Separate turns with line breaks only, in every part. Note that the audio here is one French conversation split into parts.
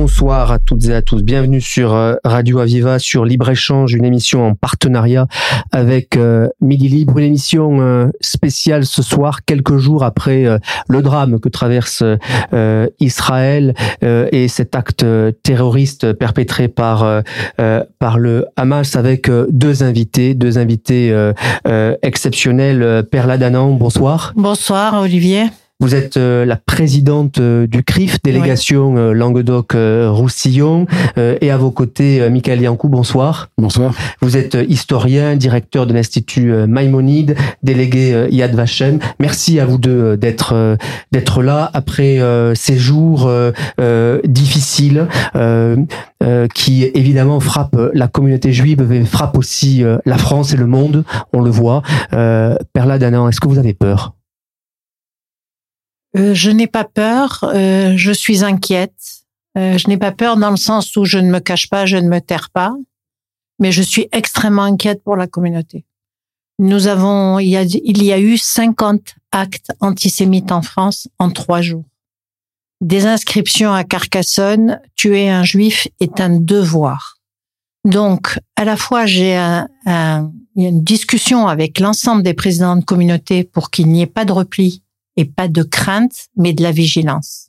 Bonsoir à toutes et à tous. Bienvenue sur euh, Radio Aviva, sur Libre Échange, une émission en partenariat avec euh, Midi Libre, une émission euh, spéciale ce soir, quelques jours après le drame que traverse Israël et cet acte terroriste perpétré par par le Hamas avec deux invités, deux invités exceptionnels. Perla Danan, bonsoir.
Bonsoir Olivier.
Vous êtes euh, la présidente euh, du CRIF, délégation euh, Languedoc-Roussillon, et à vos côtés, Michael Yankou, bonsoir.
Bonsoir.
Vous êtes historien, directeur de l'Institut Maïmonide, délégué Yad Vashem. Merci à vous deux d'être d'être là après ces jours difficiles qui évidemment frappent la communauté juive, mais frappent aussi la France et le monde, on le voit. Perla Danan, est-ce que vous avez peur?
Euh, je n'ai pas peur, euh, je suis inquiète. Euh, je n'ai pas peur dans le sens où je ne me cache pas, je ne me terre pas, mais je suis extrêmement inquiète pour la communauté. Nous avons, il y a, eu 50 actes antisémites en France en trois jours. Des inscriptions à Carcassonne, tuer un juif est un devoir. Donc, à la fois, j'ai un, une discussion avec l'ensemble des présidents de communauté pour qu'il n'y ait pas de repli et pas de crainte, mais de la vigilance.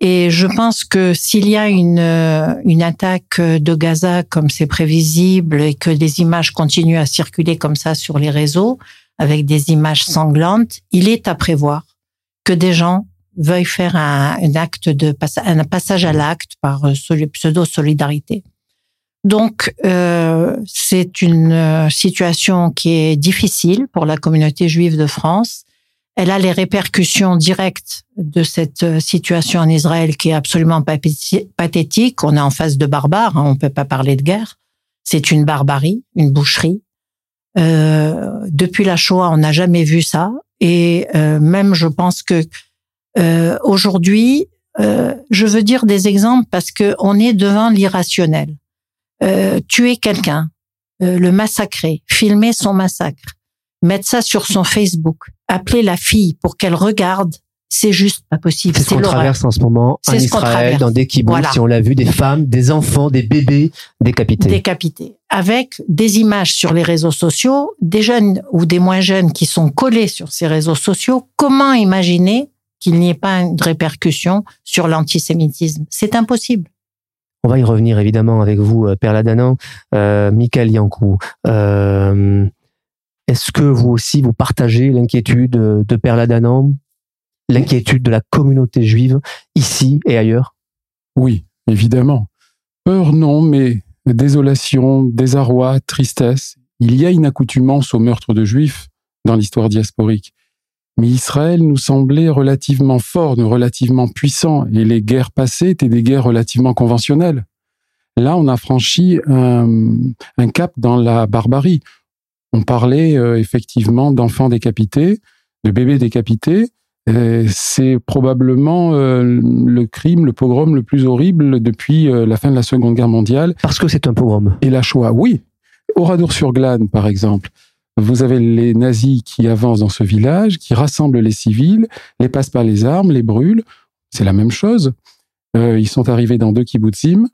Et je pense que s'il y a une, euh, une attaque de Gaza comme c'est prévisible et que des images continuent à circuler comme ça sur les réseaux, avec des images sanglantes, il est à prévoir que des gens veuillent faire un, acte de un passage à l'acte par euh, pseudo solidarité. Donc euh, c'est une euh, situation qui est difficile pour la communauté juive de France elle a les répercussions directes de cette euh, situation en Israël qui est absolument pathétique. On est en face de barbares, hein, on peut pas parler de guerre. C'est une barbarie, une boucherie. Euh, depuis la Shoah, on n'a jamais vu ça. Et euh, même, je pense que euh, aujourd'hui, euh, je veux dire des exemples parce que on est devant l'irrationnel. tuer quelqu'un, le massacrer, filmer son massacre, mettre ça sur son Facebook, appeler la fille pour qu'elle regarde, c'est juste pas possible.
C'est ce qu'on traverse en ce moment en Israël, dans des kibbutz, si on l'a vu, des femmes, des enfants, des bébés décapités.
Décapités. Avec des images sur les réseaux sociaux, des jeunes ou des moins jeunes qui sont collés sur ces réseaux sociaux. Comment imaginer qu'il n'y ait pas une répercussion sur l'antisémitisme? C'est impossible.
On va y revenir évidemment avec vous, euh, Père Ladanan, euh, Michael Yankou. Euh, est-ce que vous aussi, vous partagez l'inquiétude de Père Ladanan, l'inquiétude de la communauté juive ici et ailleurs?
Oui, évidemment. Peur, non, mais désolation, désarroi, tristesse. Il y a une accoutumance au meurtre de juifs dans l'histoire diasporique. Mais Israël nous semblait relativement fort, relativement puissant, et les guerres passées étaient des guerres relativement conventionnelles. Là, on a franchi un cap dans la barbarie. On parlait euh, effectivement d'enfants décapités, de bébés décapités. C'est probablement euh, le crime, le pogrom le plus horrible depuis euh, la fin de la Seconde Guerre mondiale.
Parce que c'est un pogrom.
Et la Shoah, oui. Oradour-sur-Glane, par exemple. Vous avez les nazis qui avancent dans ce village, qui rassemblent les civils, les passent par les armes, les brûlent. C'est la même chose. ils sont arrivés dans deux kibbutzim,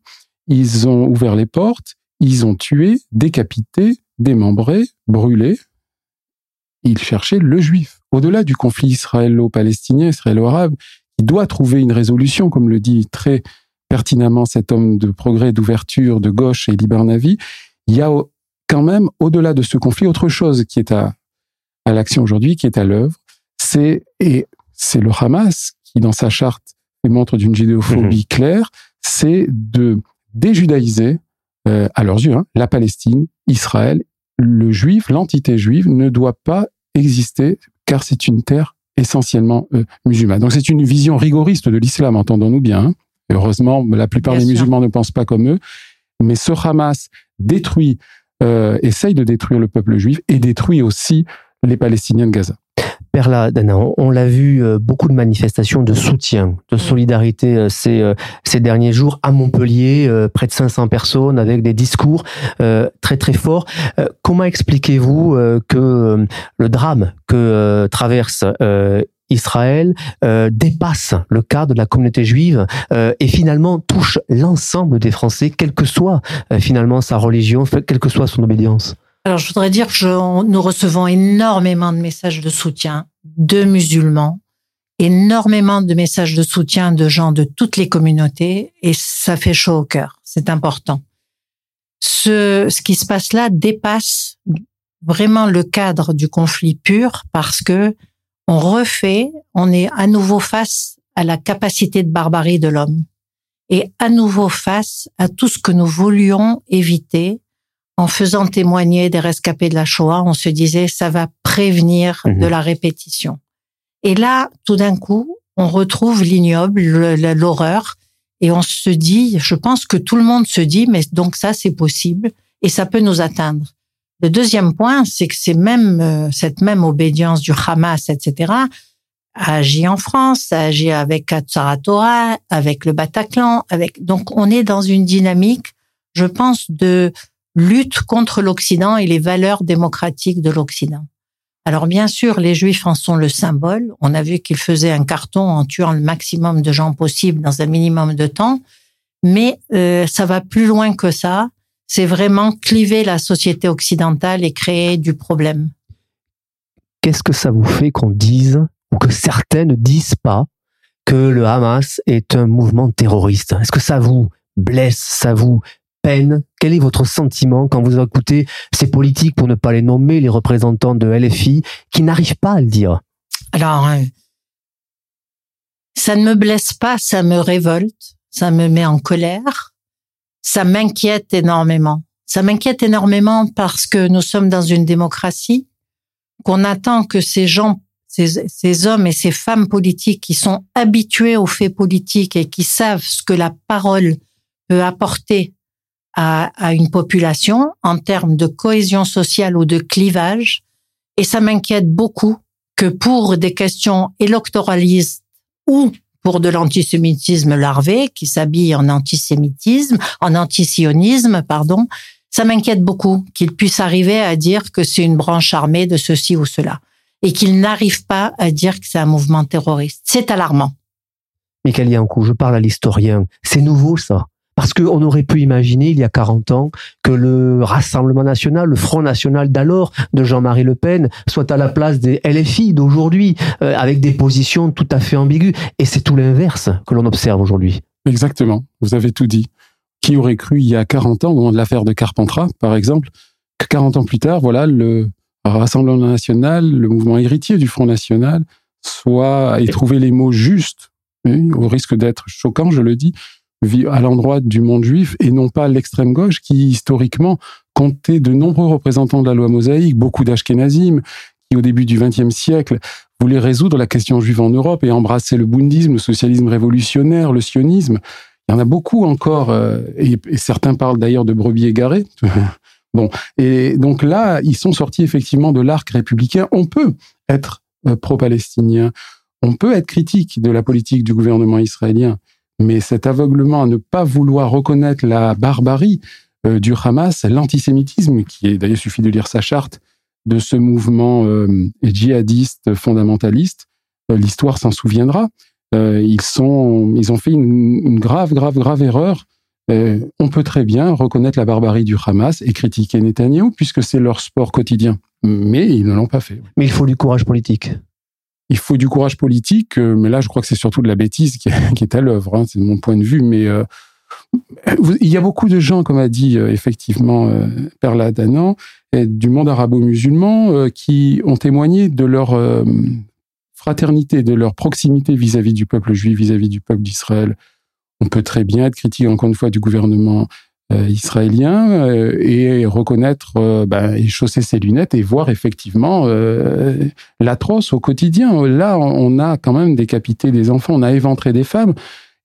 ils ont ouvert les portes, ils ont tué, décapité, démembré, brûlé. Il cherchait le juif. Au-delà du conflit israélo-palestinien, israélo-arabe, il doit trouver une résolution, comme le dit très pertinemment cet homme de progrès, d'ouverture, de gauche et Navi. Il y a quand même, au-delà de ce conflit, autre chose qui est à, à l'action aujourd'hui, qui est à l'œuvre. C'est, et c'est le Hamas qui, dans sa charte, montre d'une judéophobie mmh. claire, c'est de déjudaïser, euh, à leurs yeux, hein, la Palestine, Israël le juif, l'entité juive, ne doit pas exister car c'est une terre essentiellement euh, musulmane. Donc c'est une vision rigoriste de l'islam, entendons-nous bien. Hein. Heureusement, la plupart des musulmans ne pensent pas comme eux. Mais ce Hamas détruit, euh, essaye de détruire le peuple juif et détruit aussi les Palestiniens de Gaza.
Perla, on l'a vu, euh, beaucoup de manifestations de soutien, de solidarité euh, ces, euh, ces derniers jours à Montpellier, près de 500 personnes avec des discours très très forts. Comment expliquez-vous que le drame que traverse Israël dépasse le cadre de la communauté juive et finalement touche l'ensemble des Français, quelle que soit finalement sa religion, quelle que soit son obédience?
Alors, je voudrais dire que nous recevons énormément de messages de soutien de musulmans, énormément de messages de soutien de gens de toutes les communautés, et ça fait chaud au cœur. C'est important. Ce, ce qui se passe là dépasse vraiment le cadre du conflit pur parce que on refait, on est à nouveau face à la capacité de barbarie de l'homme et à nouveau face à tout ce que nous voulions éviter en faisant témoigner des rescapés de la Shoah, on se disait ça va prévenir de mhm. la répétition. Et là, tout d'un coup, on retrouve l'ignoble, l'horreur, et on se dit, je pense que tout le monde se dit, mais donc ça, c'est possible, et ça peut nous atteindre. Le deuxième point, c'est que c'est même euh, cette même obédience du Hamas, etc., a agi en France, a agi avec Torah, avec le Bataclan, avec donc on est dans une dynamique, je pense, de lutte contre l'Occident et les valeurs démocratiques de l'Occident. Alors bien sûr, les Juifs en sont le symbole. On a vu qu'ils faisaient un carton en tuant le maximum de gens possible dans un minimum de temps, mais euh, ça va plus loin que ça. C'est vraiment cliver la société occidentale et créer du problème.
Qu'est-ce que ça vous fait qu'on dise, ou que certains ne disent pas, que le Hamas est un mouvement terroriste? Est-ce que ça vous blesse, ça vous peine Quel est votre sentiment quand vous écoutez ces politiques, pour ne pas les nommer, les représentants de LFI, qui n'arrivent pas à le dire?
Alors, euh, ça ne me blesse pas, ça me révolte, ça me met en colère, ça m'inquiète énormément. Ça m'inquiète énormément parce que nous sommes dans une démocratie, qu'on attend que ces gens, ces, ces hommes et ces femmes politiques qui sont habitués aux faits politiques et qui savent ce que la parole peut apporter à, à une population en termes de cohésion sociale ou de clivage. Et ça m'inquiète beaucoup que pour des questions électoralistes ou pour de l'antisémitisme larvé qui s'habille en antisémitisme, en antisionisme, pardon, ça m'inquiète beaucoup qu'il puisse arriver à dire que c'est une branche armée de ceci ou cela et qu'il n'arrive pas à dire que c'est un mouvement terroriste. C'est alarmant.
Michael Yankou, je parle à l'historien. C'est nouveau, ça. Parce qu'on aurait pu imaginer, il y a 40 ans, que le Rassemblement national, le Front national d'alors, de Jean-Marie Le Pen, soit à la place des LFI d'aujourd'hui, euh, avec des positions tout à fait ambiguës. Et c'est tout l'inverse que l'on observe aujourd'hui.
Exactement, vous avez tout dit. Qui aurait cru il y a 40 ans, au moment de l'affaire de Carpentras, par exemple, que 40 ans plus tard, voilà, le Rassemblement national, le mouvement héritier du Front national, soit ait trouvé les mots justes, au risque d'être choquant, je le dis, à l'endroit du monde juif et non pas l'extrême gauche qui historiquement comptait de nombreux représentants de la loi mosaïque, beaucoup d'Ashkenazim, qui au début du XXe siècle voulaient résoudre la question juive en Europe et embrasser le bundisme, le socialisme révolutionnaire, le sionisme. Il y en a beaucoup encore, euh, et, certains parlent d'ailleurs de brebis égarés. bon, et donc là, ils sont sortis effectivement de l'arc républicain. On peut être euh, pro-palestinien, on peut être critique de la politique du gouvernement israélien, mais cet aveuglement à ne pas vouloir reconnaître la barbarie euh, du Hamas, l'antisémitisme, qui est d'ailleurs suffit de lire sa charte de ce mouvement euh, djihadiste fondamentaliste, euh, l'histoire s'en souviendra. ils ont fait une, une grave, grave, grave erreur. on peut très bien reconnaître la barbarie du Hamas et critiquer Netanyahu puisque c'est leur sport quotidien. Mais ils ne l'ont pas fait.
Mais il faut du courage politique
il faut du courage politique, euh, mais là, je crois que c'est surtout de la bêtise qui, est à l'œuvre. Hein, c'est mon point de vue. Mais euh, il y a beaucoup de gens, comme a dit euh, effectivement Perla Danan, du monde arabo-musulman, qui ont témoigné de leur fraternité, de leur proximité vis-à-vis du peuple juif, vis-à-vis du peuple d'Israël. On peut très bien être critique, encore une fois, du gouvernement israélien euh, et reconnaître euh, ben, et chausser ses lunettes et voir effectivement l'atroce au quotidien. Là, on a quand même décapité des enfants, on a éventré des femmes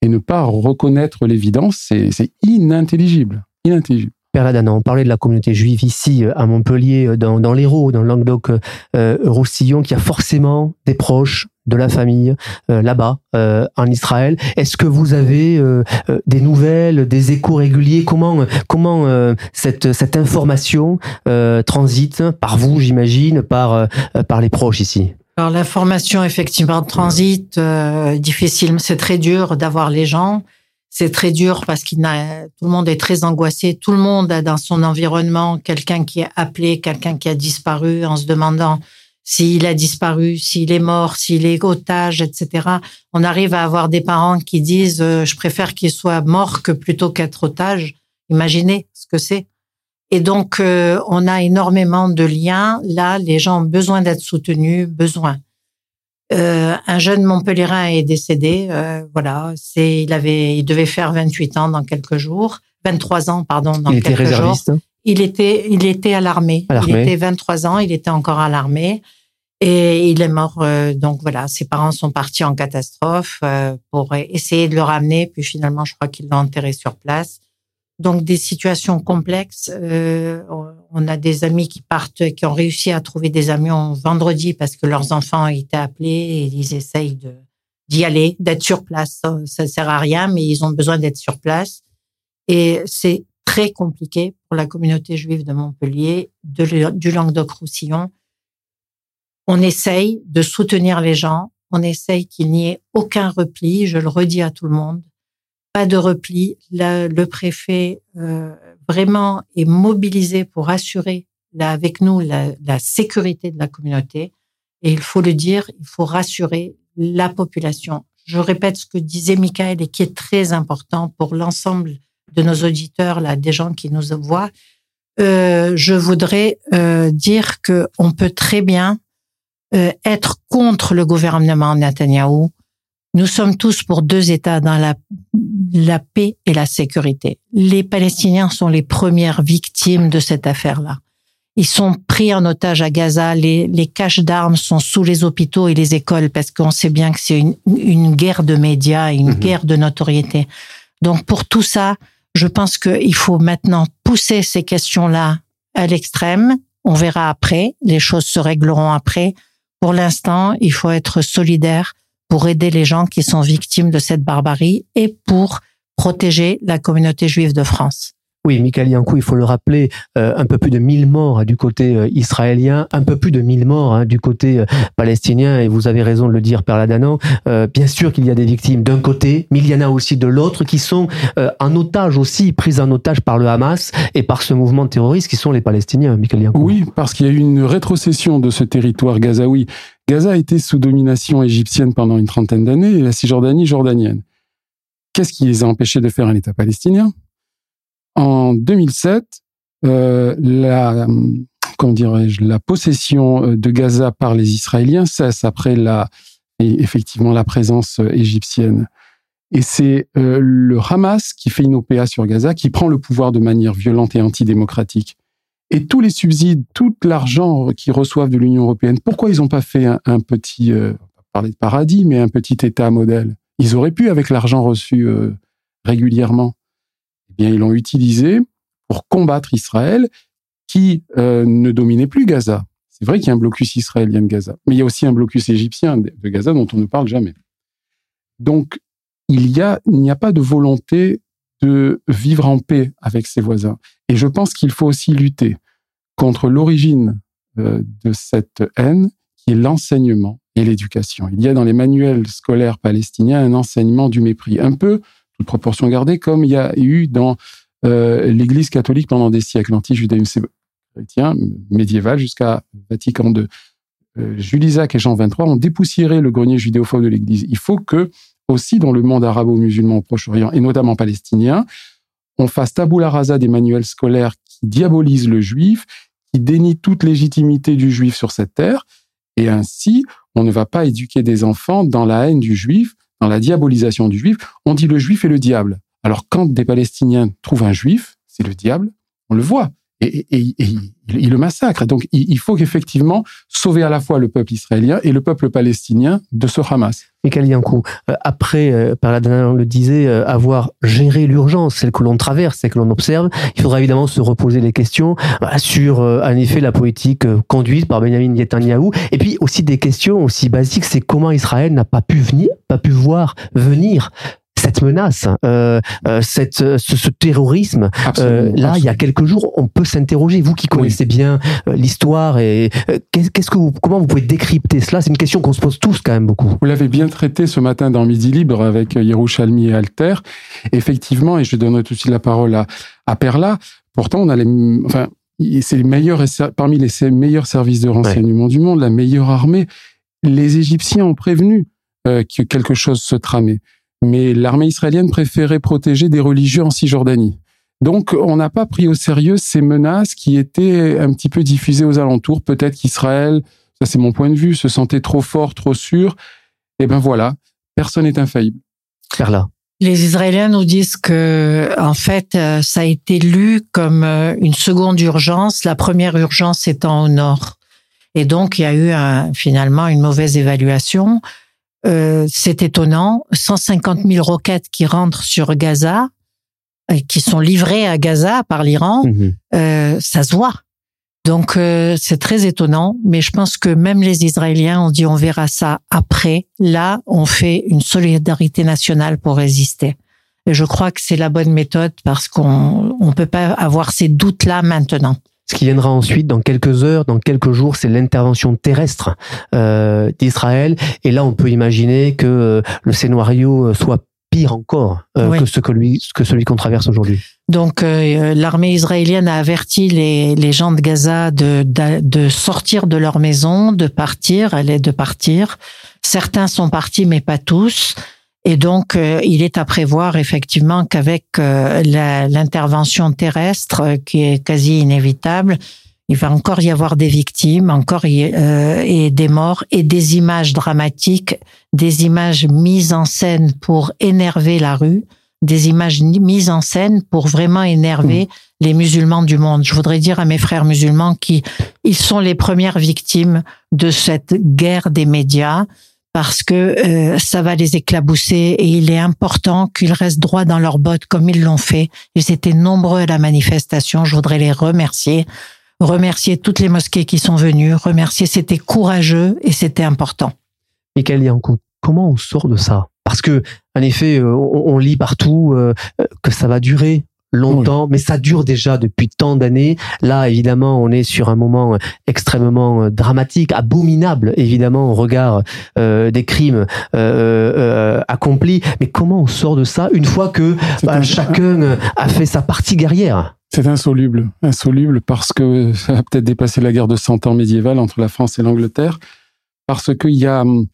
et ne pas reconnaître l'évidence, c'est inintelligible. Inintelligible.
Père Ladanan, on parlait de la communauté juive ici à Montpellier, dans, dans l'Hérault, dans le Languedoc-Roussillon, qui a forcément des proches, de la famille là-bas en Israël. Est-ce que vous avez des nouvelles, des échos réguliers? Comment comment cette cette information transite par vous, j'imagine, par par les proches ici?
Alors l'information effectivement transite euh, difficile, c'est très dur d'avoir les gens. C'est très dur parce qu'il tout le monde est très angoissé. Tout le monde a dans son environnement quelqu'un qui est appelé, quelqu'un qui a disparu en se demandant s'il a disparu, s'il est mort, s'il est otage, etc. On arrive à avoir des parents qui disent euh, je préfère qu'il soit mort que plutôt qu'être otage. Imaginez ce que c'est. Et donc, euh, on a énormément de liens. Là, les gens ont besoin d'être soutenus, besoin. Euh, un jeune Montpellierin est décédé. Euh, voilà, c'est il avait, il devait faire 28 ans dans quelques jours, 23 ans pardon dans
il
quelques
était réserviste.
jours. Il était, il était à l'armée. Il était 23 ans, il était encore à l'armée et il est mort. Euh, donc voilà, ses parents sont partis en catastrophe euh, pour essayer de le ramener, puis finalement, je crois qu'ils l'ont enterré sur place. Donc des situations complexes. Euh, on a des amis qui partent, qui ont réussi à trouver des avions vendredi parce que leurs enfants étaient appelés et ils essayent d'y aller, d'être sur place. Ça, ça sert à rien, mais ils ont besoin d'être sur place. Et c'est très compliqué pour la communauté juive de Montpellier, du Languedoc-Roussillon. On essaye de soutenir les gens. On essaye qu'il n'y ait aucun repli. Je le redis à tout le monde pas de repli. le préfet euh, vraiment est mobilisé pour assurer là, avec nous la, la, sécurité de la communauté. Et il faut le dire, il faut rassurer la population. Je répète ce que disait Michael et qui est très important pour l'ensemble de nos auditeurs, là, des gens qui nous voient. Euh, je voudrais euh, dire que on peut très bien euh, être contre le gouvernement Netanyahou. Nous sommes tous pour deux États dans la la paix et la sécurité. Les Palestiniens sont les premières victimes de cette affaire-là. Ils sont pris en otage à Gaza. Les, les caches d'armes sont sous les hôpitaux et les écoles parce qu'on sait bien que c'est une, une, guerre de médias, une mhm. guerre de notoriété. Donc pour tout ça, je pense qu'il faut maintenant pousser ces questions-là à l'extrême. On verra après. Les choses se régleront après. Pour l'instant, il faut être solidaire pour aider les gens qui sont victimes de cette barbarie et pour protéger la communauté juive de France.
Oui, Michael Yankou, il faut le rappeler, euh, un peu plus de 1000 morts hein, du côté euh, israélien, un peu plus de 1000 morts hein, du côté euh, palestinien, et vous avez raison de le dire, Père Ladano. bien sûr qu'il y a des victimes d'un côté, mais il y en a aussi de l'autre qui sont en otage aussi, prises en otage par le Hamas et par ce mouvement terroriste qui sont les Palestiniens, Michael Yankou.
Oui, parce qu'il y a eu une rétrocession de ce territoire gazaoui. Gaza a été sous domination égyptienne pendant une trentaine d'années et la Cisjordanie jordanienne. Qu'est-ce qui les a empêchés de faire un État palestinien? En 2007, euh, dirais-je, la possession euh, de Gaza par les Israéliens cesse après la, effectivement la présence euh, égyptienne. Et c'est le Hamas qui fait une OPA sur Gaza, qui prend le pouvoir de manière violente et antidémocratique et tous les subsides, tout l'argent qu'ils reçoivent de l'Union européenne, pourquoi ils n'ont pas fait un, petit, euh, parler de paradis, mais un petit État modèle? Ils auraient pu avec l'argent reçu euh, régulièrement. Eh bien, ils l'ont utilisé pour combattre Israël, qui euh, ne dominait plus Gaza. C'est vrai qu'il y a un blocus israélien de Gaza, mais il y a aussi un blocus égyptien de Gaza dont on ne parle jamais. Donc, il y a, il n'y a pas de volonté de vivre en paix avec ses voisins. Et je pense qu'il faut aussi lutter contre l'origine euh, de cette haine, qui est l'enseignement et l'éducation. Il y a dans les manuels scolaires palestiniens un enseignement du mépris, un peu, toute proportion gardée, comme il y a eu dans euh, l'Église catholique pendant des siècles, l'anti-judaïsme chrétien médiéval jusqu'à Vatican II. Euh, Jules Isaac et Jean XXIII ont dépoussiéré le grenier judéophobe de l'Église. Il faut que aussi dans le monde arabo-musulman au Proche-Orient et notamment palestinien, on fasse tabula rasa des manuels scolaires qui diabolisent le juif, qui dénient toute légitimité du juif sur cette terre, et ainsi, on ne va pas éduquer des enfants dans la haine du juif, dans la diabolisation du juif. On dit le juif est le diable. Alors quand des Palestiniens trouvent un juif, c'est le diable, on le voit. Et, il, le massacre. Donc il, faut qu'effectivement sauver à la fois le peuple israélien et le peuple palestinien de ce Hamas.
Michael Yankou, euh, après, euh, par la on le disait, euh, avoir géré l'urgence, celle que l'on traverse, celle que l'on observe, il faudra évidemment se reposer des questions sur, en effet, la politique conduite par Benjamin Netanyahu, et puis aussi des questions aussi basiques, c'est comment Israël n'a pas pu venir, pas pu voir venir cette menace, euh, euh, cette, ce, ce terrorisme. Euh, là, il y a quelques jours, on peut s'interroger. Vous qui connaissez bien euh, l'histoire et euh, qu'est-ce que vous, comment vous pouvez décrypter cela? C'est une question qu'on se pose tous quand même beaucoup.
Vous l'avez bien traité ce matin dans Midi Libre avec Yerushalmi et Alter. Effectivement, et je donnerai tout de suite la parole à, à Perla. Pourtant, on a les, enfin, c'est les meilleurs parmi les meilleurs services de renseignement du monde, la meilleure armée. Les Égyptiens ont prévenu que quelque chose se tramait mais l'armée israélienne préférait protéger des religieux en Cisjordanie. Donc, on n'a pas pris au sérieux ces menaces qui étaient un petit peu diffusées aux alentours. Peut-être qu'Israël, ça c'est mon point de vue, se sentait trop fort, trop sûr. Et eh ben voilà, personne n'est infaillible.
Carla.
Les Israéliens nous disent que, en fait, euh, ça a été lu comme euh, une seconde urgence, la première urgence étant au nord. Et donc, il y a eu finalement une mauvaise évaluation. Euh, c'est étonnant, 150 000 roquettes qui rentrent sur Gaza, et qui sont livrées à Gaza par l'Iran, mhm. euh, ça se voit. Donc euh, c'est très étonnant, mais je pense que même les Israéliens ont dit on verra ça après. Là, on fait une solidarité nationale pour résister. Et je crois que c'est la bonne méthode parce qu'on on peut pas avoir ces doutes là maintenant.
Ce qui viendra ensuite, dans quelques heures, dans quelques jours, c'est l'intervention terrestre euh, d'Israël. Et là, on peut imaginer que euh, le scénario soit pire encore euh, que ce que lui que celui qu'on traverse aujourd'hui.
Donc euh, l'armée israélienne a averti les, les gens de Gaza de, de, de sortir de leur maison, de partir, elle est de partir. Certains sont partis mais pas tous. Et donc, euh, il est à prévoir effectivement qu'avec euh, l'intervention terrestre, euh, qui est quasi inévitable, il va encore y avoir des victimes, encore y, et des morts et des images dramatiques, des images mises en scène pour énerver la rue, des images mises en scène pour vraiment énerver mmh. les musulmans du monde. Je voudrais dire à mes frères musulmans qui ils sont les premières victimes de cette guerre des médias parce que euh, ça va les éclabousser et il est important qu'ils restent droits dans leurs bottes comme ils l'ont fait. Ils étaient nombreux à la manifestation, je voudrais les remercier. Remercier toutes les mosquées qui sont venues, remercier, c'était courageux et c'était important.
Michael Yankou, comment on sort de ça? Parce que, en effet, euh, on, lit partout euh, que ça va durer longtemps, mais ça dure déjà depuis tant d'années. Là, évidemment, on est sur un moment extrêmement euh, dramatique, abominable, évidemment, au regard euh, des crimes euh, accomplis. Mais comment on sort de ça une fois que bah, chacun a fait sa partie guerrière?
C'est insoluble, insoluble parce que ça a peut-être dépassé la guerre de 100 ans médiévale entre la France et l'Angleterre, parce qu'il y a hum,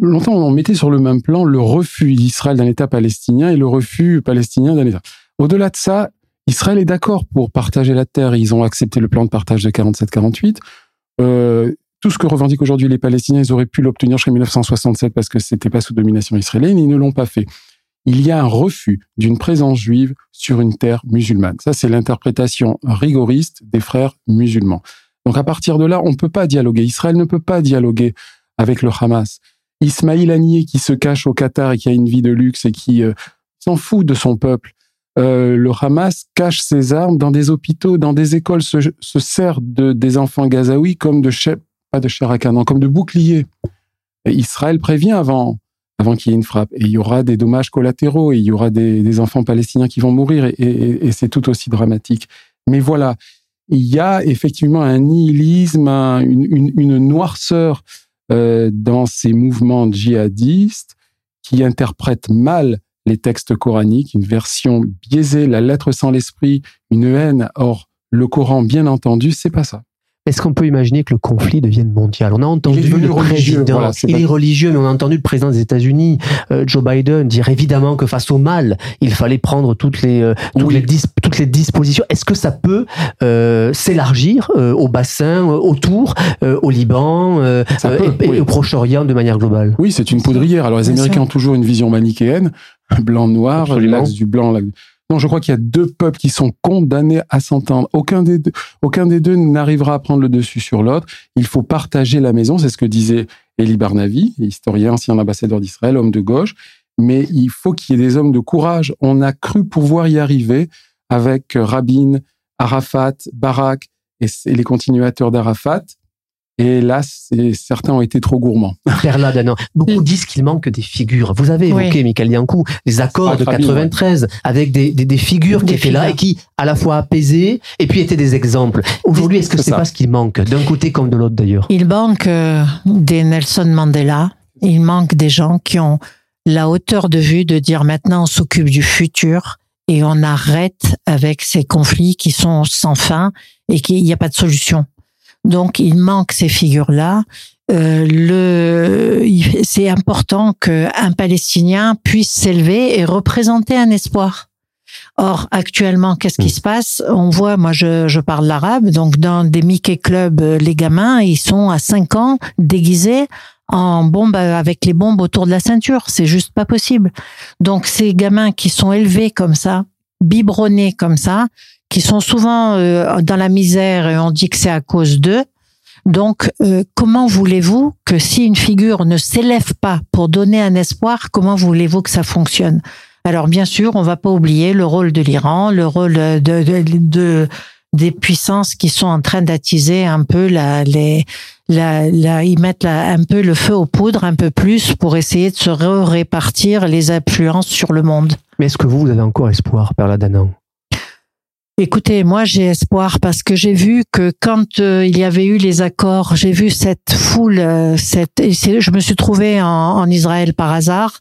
longtemps on mettait sur le même plan le refus d'Israël d'un État palestinien et le refus palestinien d'un État. Au-delà de ça, Israël est d'accord pour partager la terre. Ils ont accepté le plan de partage de 47-48. Euh, tout ce que revendiquent aujourd'hui les Palestiniens, ils auraient pu l'obtenir jusqu'en 1967 parce que c'était pas sous domination israélienne. Ils ne l'ont pas fait. Il y a un refus d'une présence juive sur une terre musulmane. Ça, c'est l'interprétation rigoriste des frères musulmans. Donc, à partir de là, on ne peut pas dialoguer. Israël ne peut pas dialoguer avec le Hamas. Ismail Haniyeh, qui se cache au Qatar et qui a une vie de luxe et qui euh, s'en fout de son peuple, euh, le Hamas cache ses armes dans des hôpitaux, dans des écoles, se, sert de, des enfants gazaouis comme de pas de chair à comme de boucliers. Israël prévient avant, avant qu'il y ait une frappe. Et il y aura des dommages collatéraux, et il y aura des, enfants palestiniens qui vont mourir, et, c'est tout aussi dramatique. Mais voilà, il y a effectivement un nihilisme, une, noirceur euh, dans ces mouvements djihadistes qui interprètent mal les textes coraniques, une version biaisée, la lettre sans l'esprit, une haine. Or, le Coran, bien entendu, c'est pas ça.
Est-ce qu'on peut imaginer que le conflit devienne mondial? On a entendu le président, il est religieux, mais on a entendu le président des États-Unis, euh, Joe Biden, dire évidemment que face au mal, il fallait prendre toutes les euh, toutes, les toutes les dispositions. Est-ce que ça peut euh, s'élargir au bassin, autour, au Liban et, au Proche-Orient de manière globale?
Oui, c'est une poudrière. Alors les Américains ont toujours une vision manichéenne blanc-noir, l'axe du blanc. Non, je crois qu'il y a deux peuples qui sont condamnés à s'entendre. Aucun des deux, aucun des deux n'arrivera à prendre le dessus sur l'autre. Il faut partager la maison. C'est ce que disait Elie Barnavi, historien, ancien ambassadeur d'Israël, homme de gauche. Mais il faut qu'il y ait des hommes de courage. On a cru pouvoir y arriver avec Rabin, Arafat, Barak et les continuateurs d'Arafat. Et là, certains ont été trop gourmands.
Perla Beaucoup disent qu'il manque des figures. Vous avez évoqué, Michael Yankou, les accords de 93 avec des, des, des figures qui étaient là et qui, à la fois apaisaient et puis étaient des exemples. Aujourd'hui, est-ce que c'est pas ce qu'il manque, d'un côté comme de l'autre d'ailleurs?
Il manque euh, des Nelson Mandela. Il manque des gens qui ont la hauteur de vue de dire maintenant on s'occupe du futur et on arrête avec ces conflits qui sont sans fin et qu'il n'y a pas de solution. Donc il manque ces figures-là. Euh, le, c'est important qu'un Palestinien puisse s'élever et représenter un espoir. Or, actuellement, qu'est-ce qui mm. se passe? On voit, moi, je, je parle l'arabe, donc dans des Mickey Clubs, euh, les gamins, ils sont à 5 ans déguisés en bombe avec les bombes autour de la ceinture. C'est juste pas possible. Donc, ces gamins qui sont élevés comme ça, biberonnés comme ça, qui sont souvent euh, dans la misère et on dit que c'est à cause d'eux. Donc, euh, comment voulez-vous que si une figure ne s'élève pas pour donner un espoir, comment voulez-vous que ça fonctionne? Alors, bien sûr, on va pas oublier le rôle de l'Iran, le rôle de, de, de, des puissances qui sont en train d'attiser un peu la, ils mettent un peu le feu aux poudres, un peu plus, pour essayer de se répartir les influences sur le monde.
Mais est-ce que vous, vous avez encore espoir, Perla Danan?
Écoutez, moi j'ai espoir parce que j'ai vu que quand euh, il y avait eu les accords, j'ai vu cette foule, euh, cette, je me suis trouvée en, en Israël par hasard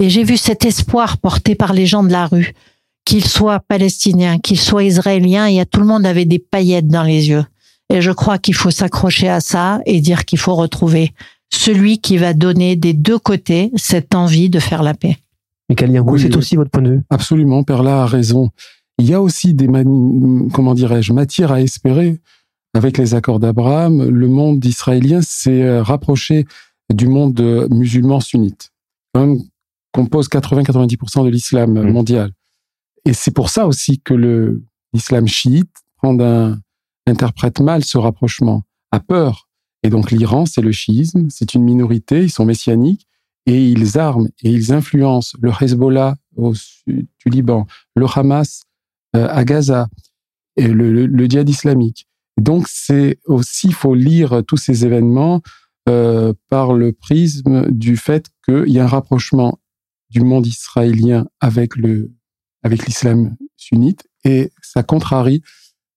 et j'ai vu cet espoir porté par les gens de la rue, qu'ils soient palestiniens, qu'ils soient israéliens, il y a tout le monde avait des paillettes dans les yeux. Et je crois qu'il faut s'accrocher à ça et dire qu'il faut retrouver celui qui va donner des deux côtés cette envie de faire la paix.
Michael Yango, c'est aussi votre point de vue?
Absolument, Perla a raison il y a aussi des, comment dirais-je, matières à espérer. Avec les accords d'Abraham, le monde israélien s'est euh, rapproché du monde euh, musulman sunnite, quand même compose 80-90% de l'islam mmh. mondial. Et c'est pour ça aussi que le l'islam chiite prend un, interprète mal ce rapprochement, a peur. Et donc l'Iran, c'est le chiisme, c'est une minorité, ils sont messianiques, et ils arment et ils influencent le Hezbollah au sud du Liban, le Hamas à Gaza, et le, le, djihad islamique. Donc c'est aussi, il faut lire tous ces événements euh, par le prisme du fait qu'il y a un rapprochement du monde israélien avec le avec l'islam sunnite et ça contrarie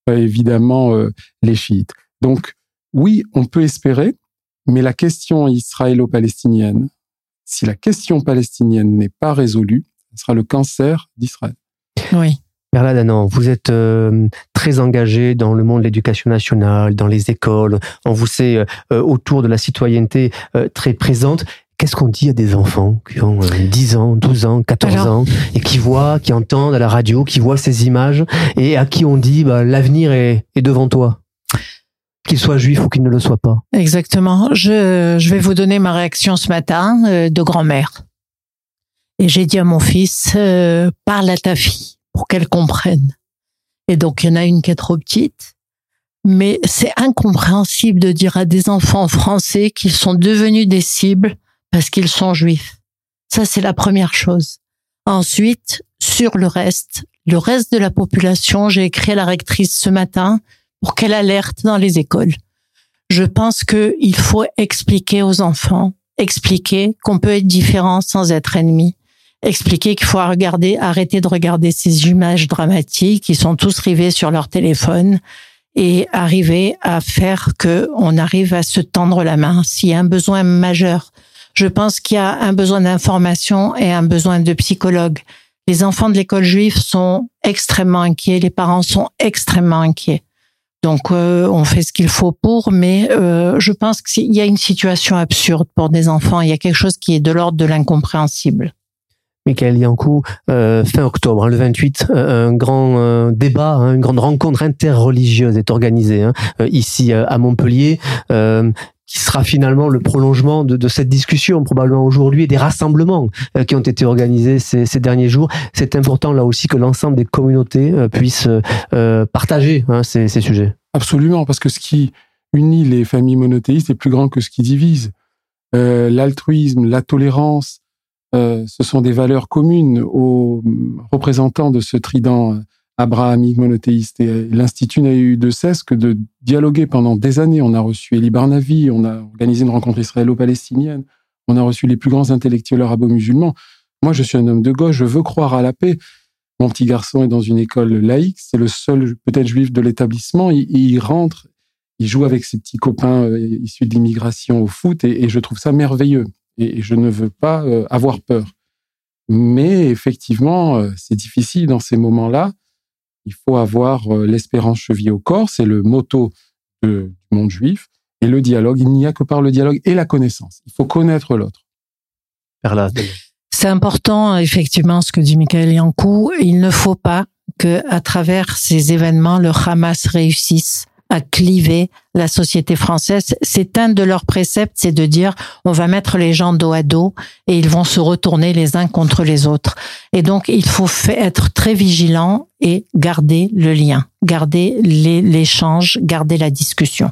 euh, évidemment euh, les chiites. Donc oui, on peut espérer, mais la question israélo-palestinienne, si la question palestinienne n'est pas résolue, ce sera le cancer d'Israël.
Oui.
Perla Danan, vous êtes euh, très engagé dans le monde de l'éducation nationale, dans les écoles. On vous sait euh, euh, autour de la citoyenneté très présente. Qu'est-ce qu'on dit à des enfants qui ont 10 ans, 12 ans, 14 ans et qui voient, qui entendent à la radio, qui voient ces images et à qui on dit bah, l'avenir est, est devant toi qu'il soit juif ou qu'il ne le soit pas.
Exactement. Je, je vais vous donner ma réaction ce matin de grand-mère. Et j'ai dit à mon fils, parle à ta fille pour qu'elle comprenne. Et donc, il y en a une qui est trop petite. Mais c'est incompréhensible de dire à des enfants français qu'ils sont devenus des cibles parce qu'ils sont juifs. Ça, c'est la première chose. Ensuite, sur le reste, le reste de la population, j'ai écrit à la rectrice ce matin pour qu'elle alerte dans les écoles. Je pense qu'il faut expliquer aux enfants, expliquer qu'on peut être différent sans être ennemi, expliquer qu'il faut regarder, arrêter de regarder ces images dramatiques qui sont tous rivés sur leur téléphone et arriver à faire que on arrive à se tendre la main s'il y a un besoin majeur. Je pense qu'il y a un besoin d'information et un besoin de psychologue. Les enfants de l'école juive sont extrêmement inquiets, les parents sont extrêmement inquiets. Donc euh, on fait ce qu'il faut pour, mais euh, je pense qu'il y a une situation absurde pour des enfants. Il y a quelque chose qui est de l'ordre de l'incompréhensible.
Michael Yankou, euh, fin octobre, hein, le 28, euh, un grand euh, débat, hein, une grande rencontre interreligieuse est organisée hein, ici à Montpellier. qui sera finalement le prolongement de, cette discussion probablement aujourd'hui et des rassemblements qui ont été organisés ces, derniers jours. C'est important là aussi que l'ensemble des communautés puissent partager ces, sujets.
Absolument, parce que ce qui unit les familles monothéistes est plus grand que ce qui divise. L'altruisme, la tolérance, euh, ce sont des valeurs communes aux représentants de ce trident abrahamique monothéiste. Et l'Institut n'a eu de cesse que de dialoguer pendant des années. On a reçu Eli Barnavi, on a organisé une rencontre israélo-palestinienne, on a reçu les plus grands intellectuels arabo-musulmans. Moi, je suis un homme de gauche, je veux croire à la paix. Mon petit garçon est dans une école laïque, c'est le seul peut-être juif de l'établissement. Il, rentre, il joue avec ses petits copains euh, issus de l'immigration au foot et, je trouve ça merveilleux. Et, je ne veux pas euh, avoir peur. Mais effectivement, euh, c'est difficile dans ces moments-là il faut avoir euh, l'espérance chevillée au corps, c'est le motto de, du monde juif. Et le dialogue, il n'y a que par le dialogue et la connaissance. Il faut connaître l'autre.
C'est important, effectivement, ce que dit Michael Yankou. Il ne faut pas que, à travers ces événements, le Hamas réussisse à cliver la société française. C'est un de leurs préceptes, c'est de dire on va mettre les gens dos à dos et ils vont se retourner les uns contre les autres. Et donc il faut être très vigilant et garder le lien, garder l'échange, garder la discussion.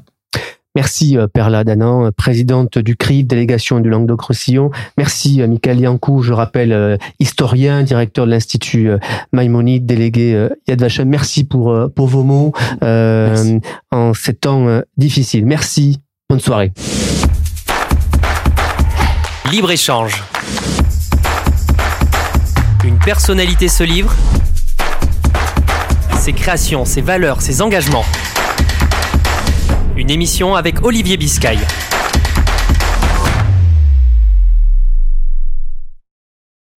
Merci euh, Perla Danan, présidente du CRI, délégation du Languedoc-Roussillon. Merci euh, Michael Yankou, je rappelle, euh, historien, directeur de l'Institut Maïmonide, délégué Yad Vashem. Merci pour, pour vos mots euh, en ces temps difficiles. Merci, bonne soirée.
Libre-échange. Une personnalité se livre. Ses créations, ses valeurs, ses engagements. Une émission avec Olivier Biscay.